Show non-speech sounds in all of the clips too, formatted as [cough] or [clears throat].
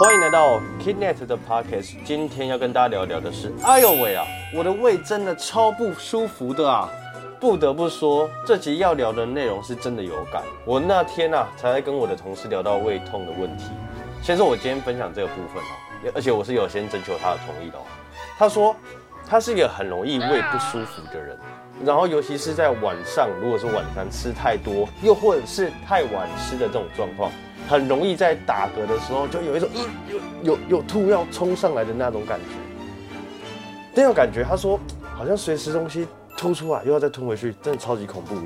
欢迎来到 Kidnet 的 Podcast。今天要跟大家聊聊的是，哎呦喂啊，我的胃真的超不舒服的啊！不得不说，这集要聊的内容是真的有感。我那天啊，才在跟我的同事聊到胃痛的问题。先说我今天分享这个部分哦，而且我是有先征求他的同意的哦。他说他是一个很容易胃不舒服的人，然后尤其是在晚上，如果是晚餐吃太多，又或者是太晚吃的这种状况。很容易在打嗝的时候，就有一种呃有有有吐要冲上来的那种感觉，那种感觉，他说好像随时东西吐出来又要再吞回去，真的超级恐怖的。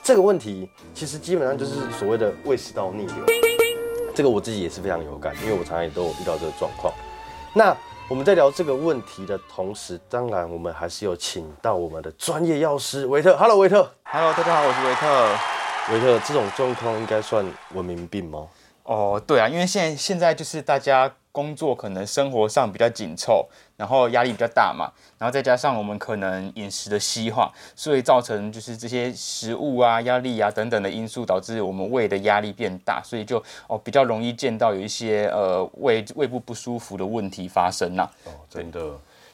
这个问题其实基本上就是所谓的胃食道逆流，这个我自己也是非常有感，因为我常常也都有遇到这个状况。那我们在聊这个问题的同时，当然我们还是有请到我们的专业药师维特。Hello，维特。Hello，大家好，我是维特。维特，这种状况应该算文明病吗？哦，对啊，因为现在现在就是大家工作可能生活上比较紧凑，然后压力比较大嘛，然后再加上我们可能饮食的西化，所以造成就是这些食物啊、压力啊等等的因素，导致我们胃的压力变大，所以就哦比较容易见到有一些呃胃胃部不舒服的问题发生呐。哦，真的，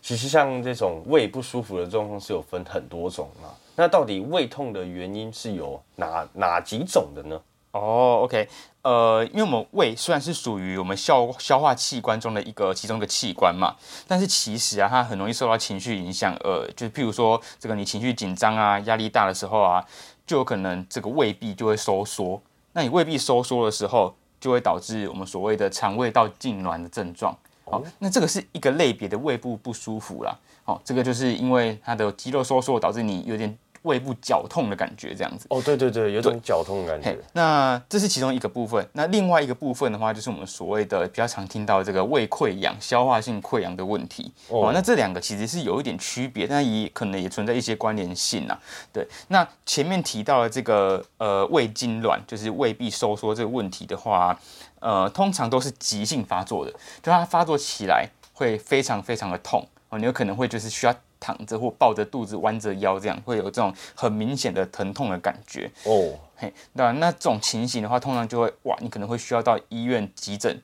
其实像这种胃不舒服的状况是有分很多种啊。那到底胃痛的原因是有哪哪几种的呢？哦，OK，呃，因为我们胃虽然是属于我们消消化器官中的一个其中的器官嘛，但是其实啊，它很容易受到情绪影响，呃，就是譬如说这个你情绪紧张啊、压力大的时候啊，就有可能这个胃壁就会收缩。那你胃壁收缩的时候，就会导致我们所谓的肠胃道痉挛的症状。好，那这个是一个类别的胃部不舒服啦。好，这个就是因为它的肌肉收缩导致你有点。胃部绞痛的感觉，这样子哦，对对对，有种绞痛的感觉。那这是其中一个部分。那另外一个部分的话，就是我们所谓的比较常听到这个胃溃疡、消化性溃疡的问题。哦，那这两个其实是有一点区别，但也可能也存在一些关联性呐。对，那前面提到的这个呃胃痉挛，就是胃壁收缩这个问题的话，呃，通常都是急性发作的，就它发作起来会非常非常的痛哦，你有可能会就是需要。躺着或抱着肚子弯着腰，这样会有这种很明显的疼痛的感觉哦。嘿，那那这种情形的话，通常就会哇，你可能会需要到医院急诊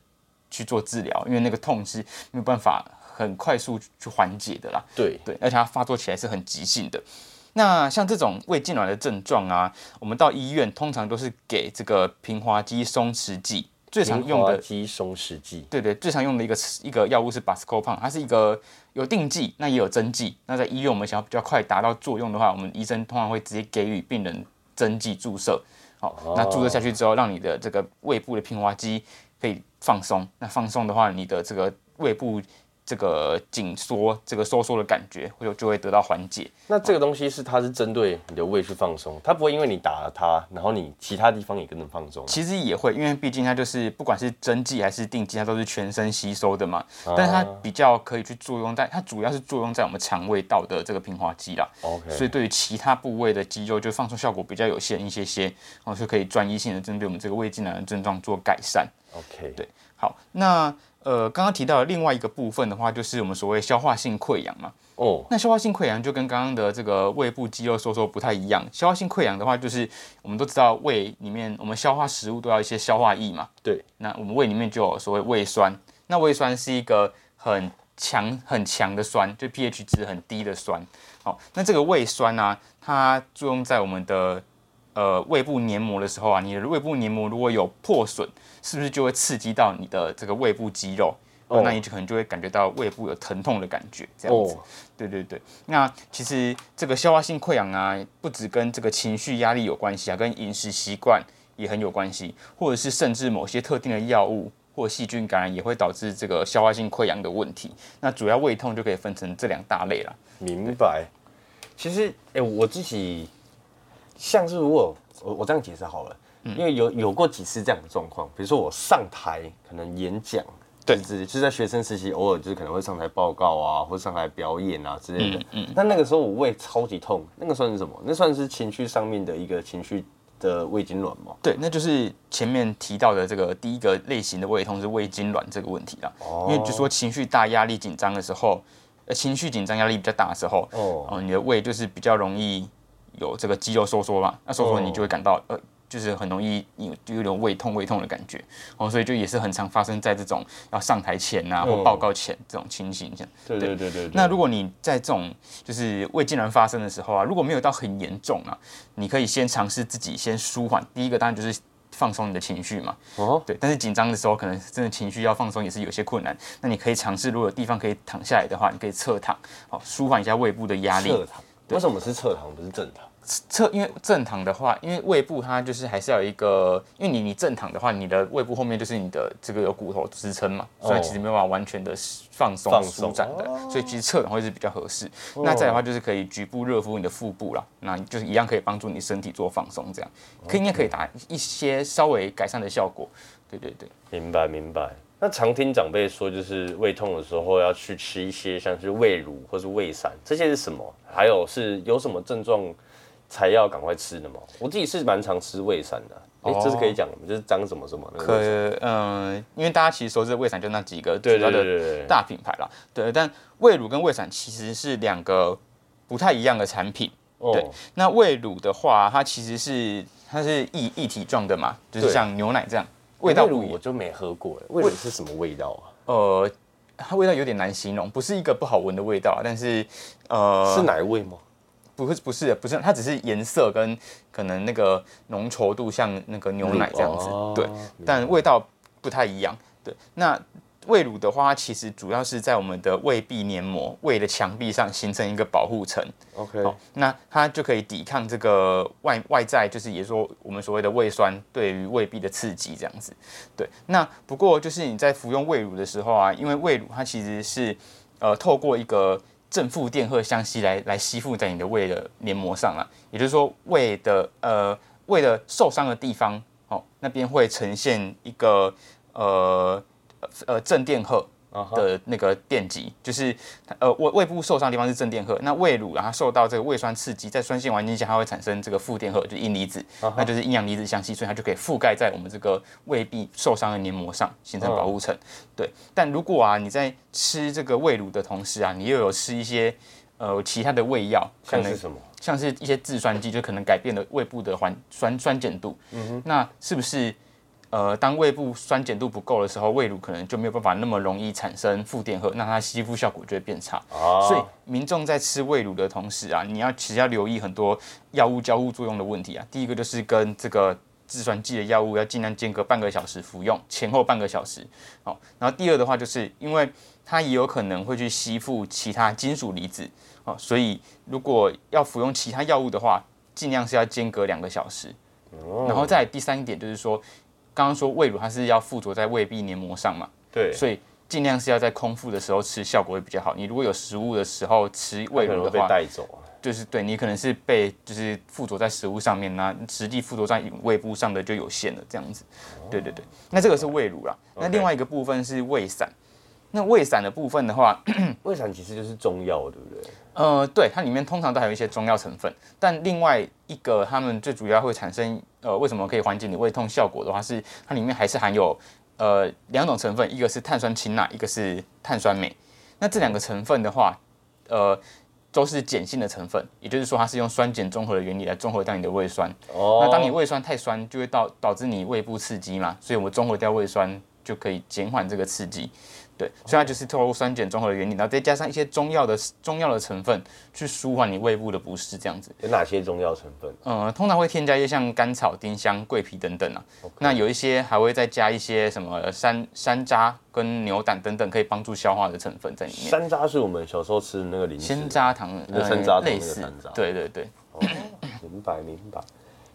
去做治疗，因为那个痛是没有办法很快速去缓解的啦。对对，而且它发作起来是很急性的。那像这种胃痉挛的症状啊，我们到医院通常都是给这个平滑肌松弛剂。最常用的肌松弛剂，对对，最常用的一个一个药物是 Buscopan，它是一个有定剂，那也有针剂。那在医院我们想要比较快达到作用的话，我们医生通常会直接给予病人针剂注射。好，那注射下去之后，让你的这个胃部的平滑肌可以放松。那放松的话，你的这个胃部。这个紧缩、这个收缩的感觉，会就会得到缓解。那这个东西是它是针对你的胃去放松，它不会因为你打了它，然后你其他地方也跟着放松。其实也会，因为毕竟它就是不管是针剂还是定剂，它都是全身吸收的嘛。但是它比较可以去作用在，它主要是作用在我们肠胃道的这个平滑肌啦。OK。所以对于其他部位的肌肉，就放松效果比较有限一些些，然后就可以专一性的针对我们这个胃痉挛的症状做改善。OK。对，好，那。呃，刚刚提到的另外一个部分的话，就是我们所谓消化性溃疡嘛。哦，那消化性溃疡就跟刚刚的这个胃部肌肉收缩不太一样。消化性溃疡的话，就是我们都知道胃里面我们消化食物都要一些消化液嘛。对，那我们胃里面就有所谓胃酸。那胃酸是一个很强很强的酸，就 pH 值很低的酸。好，那这个胃酸呢，它作用在我们的呃胃部黏膜的时候啊，你的胃部黏膜如果有破损。是不是就会刺激到你的这个胃部肌肉？哦，那你就可能就会感觉到胃部有疼痛的感觉，这样子。对对对。那其实这个消化性溃疡啊，不止跟这个情绪压力有关系啊，跟饮食习惯也很有关系，或者是甚至某些特定的药物或细菌感染也会导致这个消化性溃疡的问题。那主要胃痛就可以分成这两大类了。明白。其实，哎，我自己像是如果我我这样解释好了。因为有有过几次这样的状况，比如说我上台可能演讲，对，就是在学生时期偶尔就是可能会上台报告啊，或上台表演啊之类的。嗯，但那个时候我胃超级痛，那个算是什么？那算是情绪上面的一个情绪的胃痉挛吗？对，那就是前面提到的这个第一个类型的胃痛是胃痉挛这个问题啦。哦，因为就说情绪大、压力紧张的时候，呃，情绪紧张、压力比较大的时候，哦，你的胃就是比较容易有这个肌肉收缩嘛，那收缩你就会感到呃。就是很容易有就有点胃痛胃痛的感觉哦，所以就也是很常发生在这种要上台前啊或报告前这种情形这样。对对对对。那如果你在这种就是胃痉挛发生的时候啊，如果没有到很严重啊，你可以先尝试自己先舒缓。第一个当然就是放松你的情绪嘛。哦。对，但是紧张的时候可能真的情绪要放松也是有些困难。那你可以尝试，如果有地方可以躺下来的话，你可以侧躺，好舒缓一下胃部的压力。侧躺。为什么是侧躺不是正躺？侧，因为正躺的话，因为胃部它就是还是要有一个，因为你你正躺的话，你的胃部后面就是你的这个有骨头支撑嘛，所以其实没有办法完全的放松舒展的，所以其实侧躺会是比较合适。那再的话就是可以局部热敷你的腹部啦，那就是一样可以帮助你身体做放松，这样可以应该可以达一些稍微改善的效果。对对对，明白明白。那常听长辈说，就是胃痛的时候要去吃一些像是胃乳或是胃散，这些是什么？还有是有什么症状才要赶快吃的吗？我自己是蛮常吃胃散的，哎，这是可以讲的吗？就是张什么什么？可嗯，因为大家其实说这胃散就那几个主要的大品牌啦，对。但胃乳跟胃散其实是两个不太一样的产品。对，那胃乳的话，它其实是它是一一体状的嘛，就是像牛奶这样。味道乳我就没喝过了，味乳是什么味道啊？呃，它味道有点难形容，不是一个不好闻的味道，但是呃，是奶味吗？不是，不是，不是，它只是颜色跟可能那个浓稠度像那个牛奶这样子，对，但味道不太一样，对，那。胃乳的话，其实主要是在我们的胃壁黏膜、胃的墙壁上形成一个保护层。OK，那它就可以抵抗这个外外在，就是也说我们所谓的胃酸对于胃壁的刺激这样子。对，那不过就是你在服用胃乳的时候啊，因为胃乳它其实是呃透过一个正负电荷相吸来来吸附在你的胃的黏膜上了，也就是说胃的呃胃的受伤的地方哦那边会呈现一个呃。呃，正电荷的那个电极，就是呃胃胃部受伤的地方是正电荷，那胃乳然后受到这个胃酸刺激，在酸性环境下它会产生这个负电荷，就是阴离子，那就是阴阳离子相吸，所以它就可以覆盖在我们这个胃壁受伤的黏膜上，形成保护层。对，但如果啊你在吃这个胃乳的同时啊，你又有吃一些呃其他的胃药，像是什么？像是一些制酸剂，就可能改变了胃部的环酸酸碱度。嗯哼，那是不是？呃，当胃部酸碱度不够的时候，胃乳可能就没有办法那么容易产生负电荷，那它吸附效果就会变差。所以民众在吃胃乳的同时啊，你要其实要留意很多药物交互作用的问题啊。第一个就是跟这个制酸剂的药物要尽量间隔半个小时服用，前后半个小时。好，然后第二的话，就是因为它也有可能会去吸附其他金属离子，哦，所以如果要服用其他药物的话，尽量是要间隔两个小时。然后再第三点就是说。刚刚说胃乳它是要附着在胃壁黏膜上嘛，对，所以尽量是要在空腹的时候吃，效果会比较好。你如果有食物的时候吃胃乳的话，带走就是对你可能是被就是附着在食物上面，那实际附着在胃部上的就有限了，这样子。对对对，那这个是胃乳啦。那另外一个部分是胃散。那胃散的部分的话，[clears throat] 胃散其实就是中药，对不对？呃，对，它里面通常都还有一些中药成分。但另外一个，他们最主要会产生呃，为什么可以缓解你胃痛效果的话，是它里面还是含有呃两种成分，一个是碳酸氢钠，一个是碳酸镁。那这两个成分的话，呃，都是碱性的成分，也就是说它是用酸碱中和的原理来中和掉你的胃酸。哦。那当你胃酸太酸，就会导导致你胃部刺激嘛，所以我们中和掉胃酸就可以减缓这个刺激。对，所以它就是透过酸碱中和的原理，然后再加上一些中药的中药的成分，去舒缓你胃部的不适，这样子。有哪些中药成分？呃，通常会添加一些像甘草、丁香、桂皮等等啊。那有一些还会再加一些什么山山楂跟牛胆等等，可以帮助消化的成分在里面。山楂是我们小时候吃的那个零食。鲜楂糖，那山楂类似。对对对。明白明白。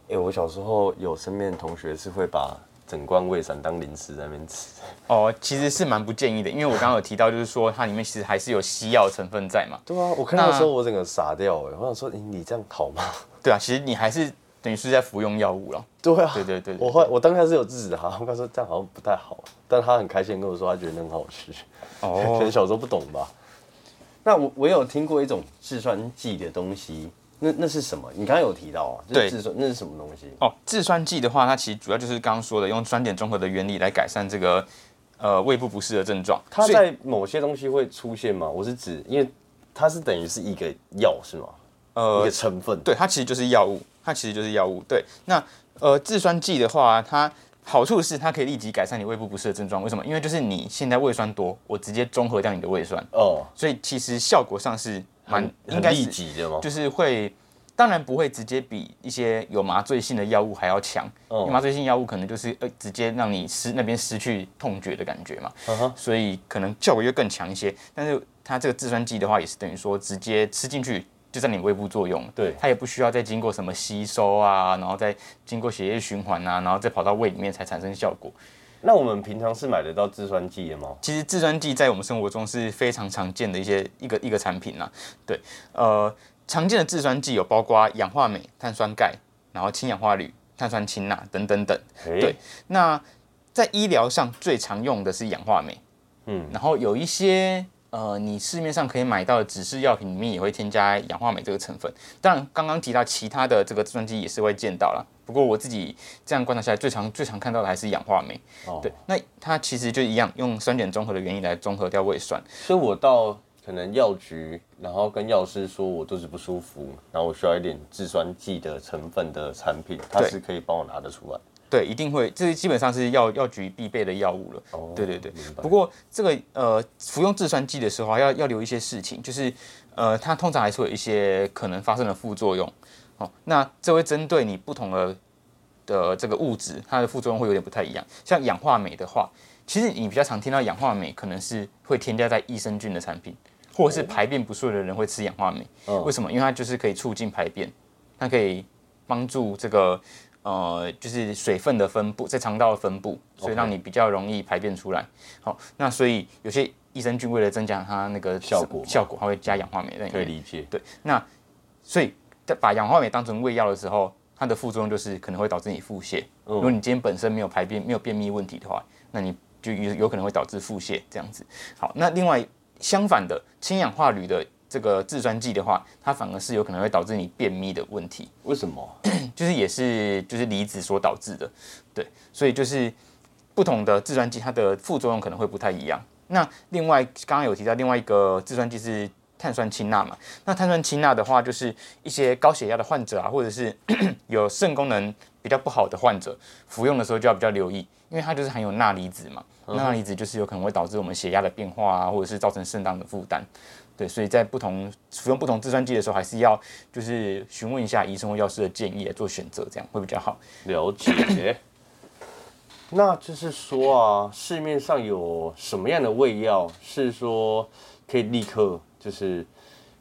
哎，我小时候有身边同学是会把。整罐胃散当零食在那边吃哦，其实是蛮不建议的，因为我刚刚有提到，就是说它里面其实还是有西药成分在嘛。对啊，我看到的时候我整个傻掉哎，我想说，你你这样好吗？对啊，其实你还是等于是在服用药物了。对啊，对对对，我后我当下是有制止他，我跟他说这样好像不太好，但他很开心跟我说他觉得很好吃。哦，[laughs] 可能小时候不懂吧。那我我有听过一种制酸剂的东西。那那是什么？你刚刚有提到啊，对，制酸那是什么东西？哦，制酸剂的话，它其实主要就是刚刚说的，用酸碱中和的原理来改善这个呃胃部不适的症状。它在某些东西会出现吗？我是指，因为它是等于是一个药是吗？呃，一个成分。对，它其实就是药物。它其实就是药物。对，那呃，制酸剂的话，它好处是它可以立即改善你胃部不适的症状。为什么？因为就是你现在胃酸多，我直接中和掉你的胃酸，哦，所以其实效果上是蛮应该是？就是会，当然不会直接比一些有麻醉性的药物还要强。因为哦，麻醉性药物可能就是呃直接让你失那边失去痛觉的感觉嘛，所以可能效果就更强一些。但是它这个制酸剂的话，也是等于说直接吃进去就在你胃部作用，对它也不需要再经过什么吸收啊，然后再经过血液循环啊，然后再跑到胃里面才产生效果。那我们平常是买得到制酸剂的吗？其实制酸剂在我们生活中是非常常见的一些一个一个产品啦。对，呃，常见的制酸剂有包括氧化镁、碳酸钙，然后氢氧化铝、碳酸氢钠等等等。诶对，那在医疗上最常用的是氧化镁，嗯，然后有一些呃，你市面上可以买到的指示药品里面也会添加氧化镁这个成分。当然，刚刚提到其他的这个制酸剂也是会见到啦。不过我自己这样观察下来，最常最常看到的还是氧化镁。哦，对，那它其实就一样，用酸碱中和的原因来中和掉胃酸。所以我到可能药局，然后跟药师说我肚子不舒服，然后我需要一点制酸剂的成分的产品，它是可以帮我拿得出来。对，一定会，这基本上是药药局必备的药物了。哦对对对不过这个呃，服用制酸剂的时候啊要要留一些事情，就是呃，它通常还是会有一些可能发生的副作用。哦，那这会针对你不同的的这个物质，它的副作用会有点不太一样。像氧化镁的话，其实你比较常听到氧化镁可能是会添加在益生菌的产品，或者是排便不顺的人会吃氧化镁。哦为什么？因为它就是可以促进排便，它可以帮助这个呃，就是水分的分布在肠道的分布，所以让你比较容易排便出来。好，那所以有些益生菌为了增加它那个效果效果，它会加氧化镁在里面。可以理解。对，那所以在把氧化镁当成胃药的时候，它的副作用就是可能会导致你腹泻。嗯如果你今天本身没有排便、没有便秘问题的话，那你就有有可能会导致腹泻这样子。好，那另外相反的，氢氧化铝的这个制酸剂的话，它反而是有可能会导致你便秘的问题。为什么？就是也是就是离子所导致的，对，所以就是不同的制酸剂，它的副作用可能会不太一样。那另外刚刚有提到另外一个制酸剂是碳酸氢钠嘛，那碳酸氢钠的话，就是一些高血压的患者啊，或者是 [clears throat] 有肾功能比较不好的患者，服用的时候就要比较留意，因为它就是含有钠离子嘛，钠离子就是有可能会导致我们血压的变化啊，或者是造成肾脏的负担。对，所以在不同服用不同制酸剂的时候，还是要就是询问一下医生或药师的建议来做选择，这样会比较好。了解。[clears throat] 那就是说啊，市面上有什么样的胃药是说可以立刻就是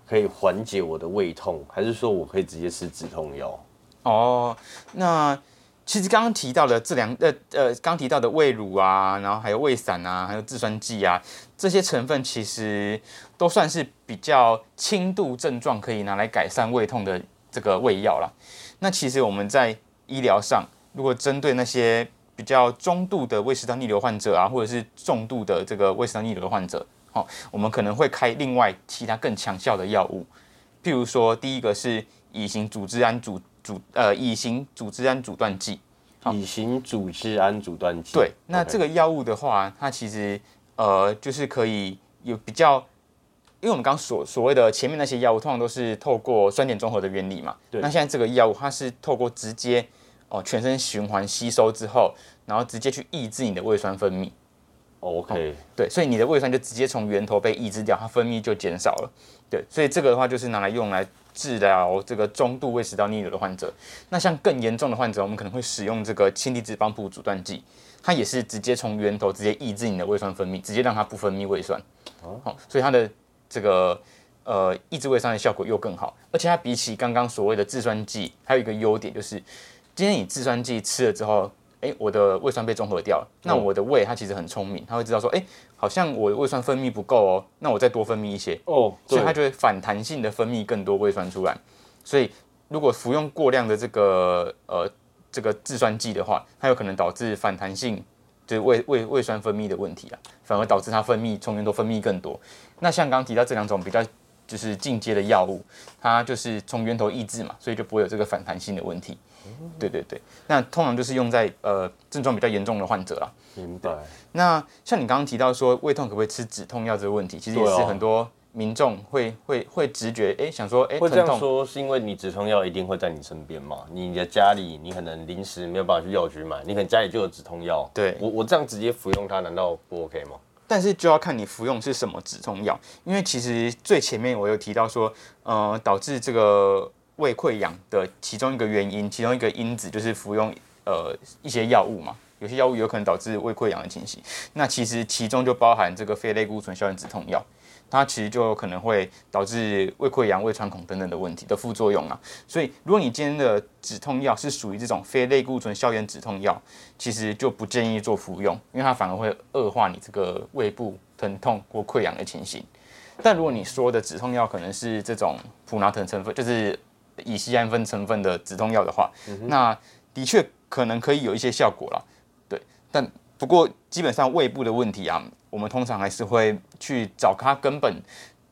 可以缓解我的胃痛，还是说我可以直接吃止痛药？哦，那其实刚刚提到的这两呃呃，刚提到的胃乳啊，然后还有胃散啊，还有制酸剂啊，这些成分其实都算是比较轻度症状可以拿来改善胃痛的这个胃药啦。那其实我们在医疗上，如果针对那些比较中度的胃食道逆流患者啊，或者是重度的这个胃食道逆流的患者，哦，我们可能会开另外其他更强效的药物，譬如说第一个是乙型组织胺阻阻呃乙型组织胺阻断剂。乙型组织胺阻断剂。对，那这个个药物的话，它其实呃就是可以有比较，因为我们刚刚所所谓的前面那些药物，通常都是透过酸碱中和的原理嘛。对那现在这个药物，它是透过直接哦、全身循环吸收之后，然后直接去抑制你的胃酸分泌。OK，对，所以你的胃酸就直接从源头被抑制掉，它分泌就减少了。对，所以这个的话就是拿来用来治疗这个中度胃食道逆流的患者。那像更严重的患者，我们可能会使用这个氢离子帮浦阻断剂，它也是直接从源头直接抑制你的胃酸分泌，直接让它不分泌胃酸。好、所以它的这个呃抑制胃酸的效果又更好，而且它比起刚刚所谓的制酸剂，还有一个优点就是，今天你制酸剂吃了之后。哎，我的胃酸被中和掉了，那我的胃它其实很聪明，它会知道说，哎，好像我的胃酸分泌不够哦，那我再多分泌一些，哦，所以它就会反弹性的分泌更多胃酸出来。所以如果服用过量的这个呃这个制酸剂的话，它有可能导致反弹性就是胃胃胃酸分泌的问题啊，反而导致它分泌从源头分泌更多。那像刚刚提到这两种比较就是进阶的药物，它就是从源头抑制嘛，所以就不会有这个反弹性的问题。对对对，那通常就是用在呃症状比较严重的患者啦。明白。那像你刚刚提到说胃痛可不可以吃止痛药这个问题，其实也是很多民众会会会直觉哎想说哎会这样说是因为你止痛药一定会在你身边嘛？你的家里你可能临时没有办法去药局买，你可能家里就有止痛药。对我我这样直接服用它难道不 OK 吗？但是就要看你服用是什么止痛药，因为其实最前面我有提到说，呃，导致这个胃溃疡的其中一个原因，其中一个因子就是服用呃一些药物嘛，有些药物有可能导致胃溃疡的情形。那其实其中就包含这个非类固醇消炎止痛药，它其实就可能会导致胃溃疡、胃穿孔等等的问题的副作用啊。所以如果你今天的止痛药是属于这种非类固醇消炎止痛药，其实就不建议做服用，因为它反而会恶化你这个胃部疼痛或溃疡的情形。但如果你说的止痛药可能是这种普拿疼成分，就是乙酰氨酚成分的止痛药的话，那的确可能可以有一些效果啦。对，但不过基本上胃部的问题啊，我们通常还是会去找它根本，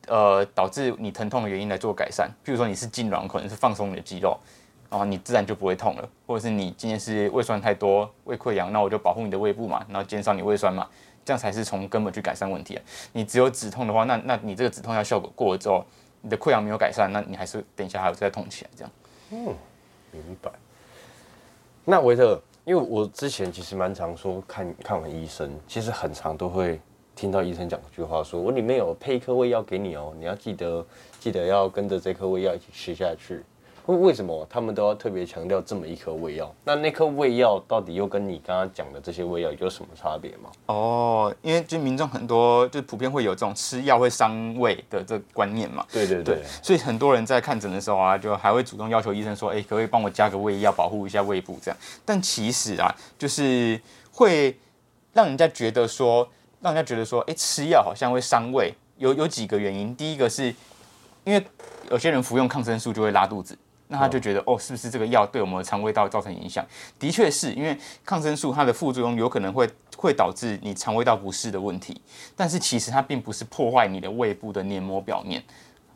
呃，导致你疼痛的原因来做改善。譬如说你是痉挛，可能是放松你的肌肉。然后你自然就不会痛了，或者是你今天是胃酸太多、胃溃疡，那我就保护你的胃部嘛，然后减少你胃酸嘛，这样才是从根本去改善问题啊。你只有止痛的话，那那你这个止痛药效果过了之后，你的溃疡没有改善，那你还是等一下还有再痛起来这样。嗯，明白。那维特，因为我之前其实蛮常说看看完医生，其实很常都会听到医生讲一句话，说我里面有配一颗胃药给你哦，你要记得记得要跟着这颗胃药一起吃下去。为为什么他们都要特别强调这么一颗胃药？那那颗胃药到底又跟你刚刚讲的这些胃药有什么差别吗？哦，因为就民众很多就普遍会有这种吃药会伤胃的这观念嘛。对对对。所以很多人在看诊的时候啊，就还会主动要求医生说：“哎，可不可以帮我加个胃药，保护一下胃部？”这样。但其实啊，就是会让人家觉得说，让人家觉得说：“哎，吃药好像会伤胃。”有有几个原因。第一个是因为有些人服用抗生素就会拉肚子。那他就觉得哦，是不是这个药对我们的肠胃道造成影响？的确是因为抗生素它的副作用有可能会会导致你肠胃道不适的问题，但是其实它并不是破坏你的胃部的黏膜表面。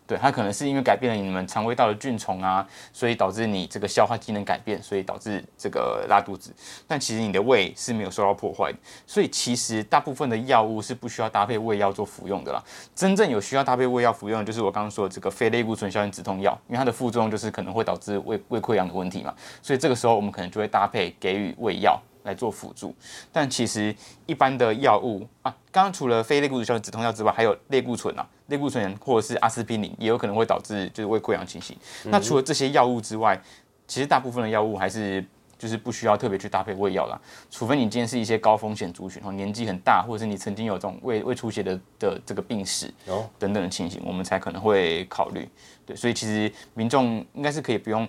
对，它可能是因为改变了你们肠胃道的菌虫啊，所以导致你这个消化机能改变，所以导致这个拉肚子。但其实你的胃是没有受到破坏的，所以其实大部分的药物是不需要搭配胃药做服用的啦。真正有需要搭配胃药服用的，就是我刚刚说的这个非类固醇消炎止痛药，因为它的副作用就是可能会导致胃胃溃疡的问题嘛，所以这个时候我们可能就会搭配给予胃药。来做辅助，但其实一般的药物啊，刚刚除了非类固醇消炎止痛药之外，还有类固醇啊，类固醇或者是阿司匹林也有可能会导致就是胃溃疡情形。那除了这些药物之外，其实大部分的药物还是就是不需要特别去搭配胃药啦，除非你今天是一些高风险族群哦，年纪很大，或者是你曾经有这种胃胃出血的的这个病史哦等等的情形，我们才可能会考虑。对，所以其实民众应该是可以不用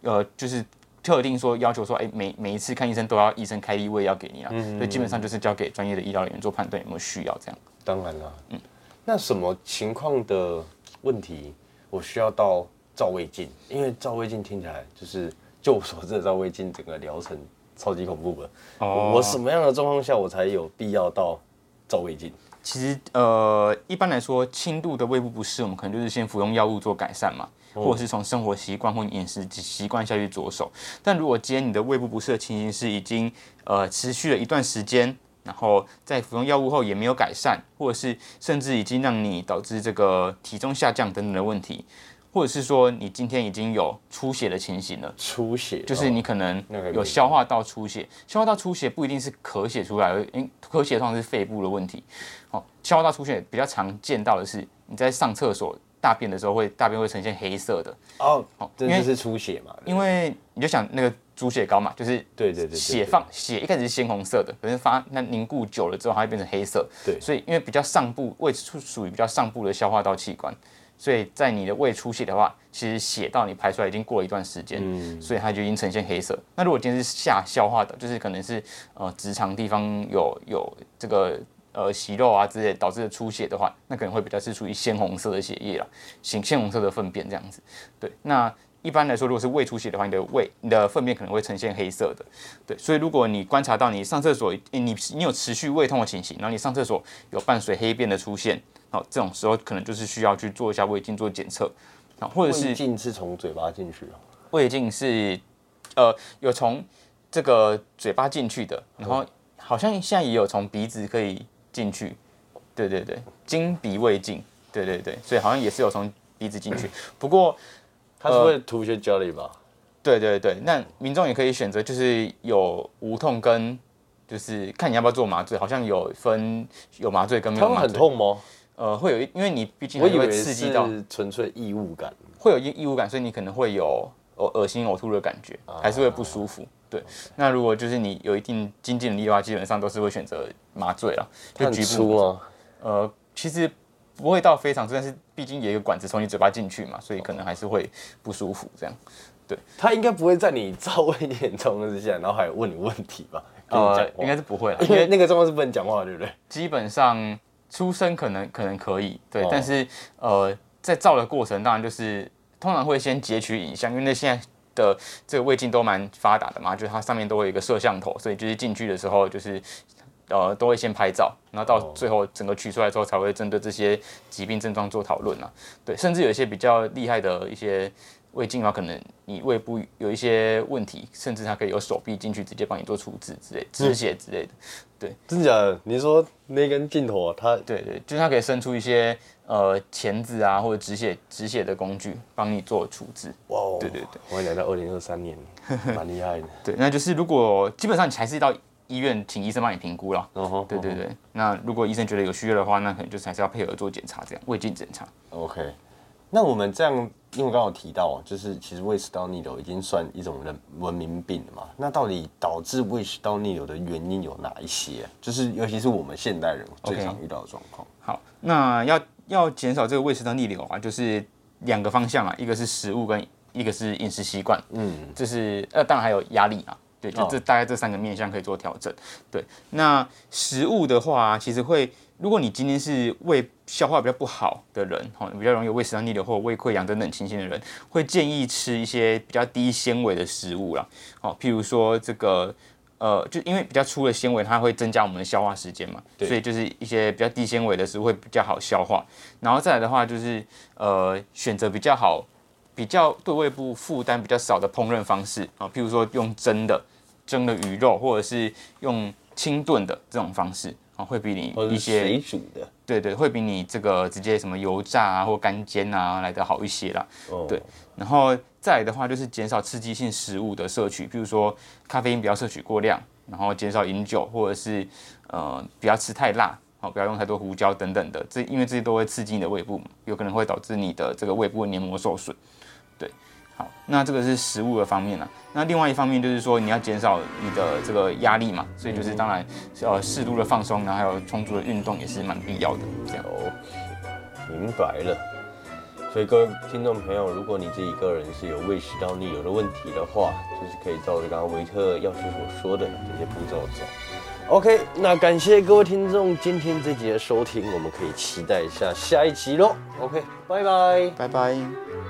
呃，就是。特定说要求说，哎，每每一次看医生都要医生开立位要给你啊，所以基本上就是交给专业的医疗人员做判断有没有需要这样。当然了，嗯，那什么情况的问题我需要到照胃镜？因为照胃镜听起来就是就我所知的照胃镜整个疗程超级恐怖的。哦，我什么样的状况下我才有必要到照胃镜？其实呃，一般来说，轻度的胃部不适，我们可能就是先服用药物做改善嘛。或者是从生活习惯或饮食习惯下去着手，但如果今天你的胃部不适的情形是已经呃持续了一段时间，然后在服用药物后也没有改善，或者是甚至已经让你导致这个体重下降等等的问题，或者是说你今天已经有出血的情形了，出血就是你可能有消化道出血，消化道出血不一定是咳血出来，因为咳血通常是肺部的问题，哦，消化道出血比较常见到的是你在上厕所。大便的时候会大便会呈现黑色的哦，因为是出血嘛。因为你就想那个猪血糕嘛，就是对对对，血放血一开始是鲜红色的，可是发那凝固久了之后它会变成黑色。对，所以因为比较上部位处属于比较上部的消化道器官，所以在你的胃出血的话，其实血到你排出来已经过了一段时间，所以它就已经呈现黑色。那如果今天是下消化的，就是可能是呃直肠地方有有这个。呃，息肉啊之类导致的出血的话，那可能会比较是属于鲜红色的血液了，鲜鲜红色的粪便这样子。对，那一般来说，如果是胃出血的话，你的胃、你的粪便可能会呈现黑色的。对，所以如果你观察到你上厕所，你你有持续胃痛的情形，然后你上厕所有伴随黑便的出现，好，这种时候可能就是需要去做一下胃镜做检测，啊，或者是胃镜是从嘴巴进去啊？胃镜是呃有从这个嘴巴进去的，然后好像现在也有从鼻子可以。进去，对对对，经鼻胃镜，对对对，所以好像也是有从鼻子进去。不过它是会涂一些胶粒吧？对对对，那民众也可以选择，就是有无痛跟，就是看你要不要做麻醉，好像有分有麻醉跟没有麻醉。很痛吗？呃，会有一，因为你毕竟我以为刺激到纯粹异物感，会有异异物感，所以你可能会有恶恶心呕吐的感觉，还是会不舒服。对，那如果就是你有一定经济能力的话，基本上都是会选择麻醉了。很粗吗？呃，其实不会到非常粗，但是毕竟也有管子从你嘴巴进去嘛，所以可能还是会不舒服这样。对，他应该不会在你照胃眼中之下，然后还问你问题吧？呃，应该是不会了，因为那个状况是不能讲话，对不对？基本上出生可能可能可以，对，但是呃，在照的过程当然就是通常会先截取影像，因为那现在的这个胃镜都蛮发达的嘛，就是它上面都会有一个摄像头，所以就是进去的时候就是呃都会先拍照，然后到最后整个取出来之后才会针对这些疾病症状做讨论啊，对，甚至有一些比较厉害的一些。胃镜的话，可能你胃部有一些问题，甚至它可以有手臂进去直接帮你做处置之类、止血之类的。对，真的假的？你说那根镜头，它对对，就是它可以伸出一些呃钳子啊，或者止血止血的工具，帮你做处置。哇，对对对，我来到二零二三年，[laughs] 蛮厉害的。对，那就是如果基本上你还是到医院请医生帮你评估了。哦对对对，那如果医生觉得有需要的话，那可能就是还是要配合做检查，这样胃镜检查。OK，那我们这样。因为刚刚提到，就是其实胃食道逆流已经算一种人文明病了嘛。那到底导致胃食道逆流的原因有哪一些？就是尤其是我们现代人最常遇到的状况。好，那要要减少这个胃食道逆流啊，就是两个方向啊，一个是食物跟一个是饮食习惯。嗯，这是呃，当然还有压力啊。对，就这大概这三个面向可以做调整。对，那食物的话，其实会。如果你今天是胃消化比较不好的人，哈，比较容易有胃食道逆流或者胃溃疡等等情形的人，会建议吃一些比较低纤维的食物啦，哦，譬如说这个，呃，就因为比较粗的纤维，它会增加我们的消化时间嘛，所以就是一些比较低纤维的食物会比较好消化。然后再来的话，就是呃，选择比较好、比较对胃部负担比较少的烹饪方式啊，譬如说用蒸的、蒸的鱼肉，或者是用清炖的这种方式啊。会比你一些水煮的，对对，会比你这个直接什么油炸啊或干煎啊来的好一些啦。哦，对，然后再来的话就是减少刺激性食物的摄取，比如说咖啡因不要摄取过量，然后减少饮酒或者是呃不要吃太辣，好不要用太多胡椒等等的，这因为这些都会刺激你的胃部，有可能会导致你的这个胃部黏膜受损。对，好，那这个是食物的方面了。那另外一方面就是说，你要减少你的这个压力嘛，所以就是当然，呃，适度的放松，然后还有充足的运动也是蛮必要的。这样哦，明白了。所以各位听众朋友，如果你自己个人是有胃食道逆流的问题的话，就是可以照着刚刚维特药师所说的这些步骤走。OK，那感谢各位听众今天这集的收听，我们可以期待一下下一集喽。OK，拜拜，拜拜。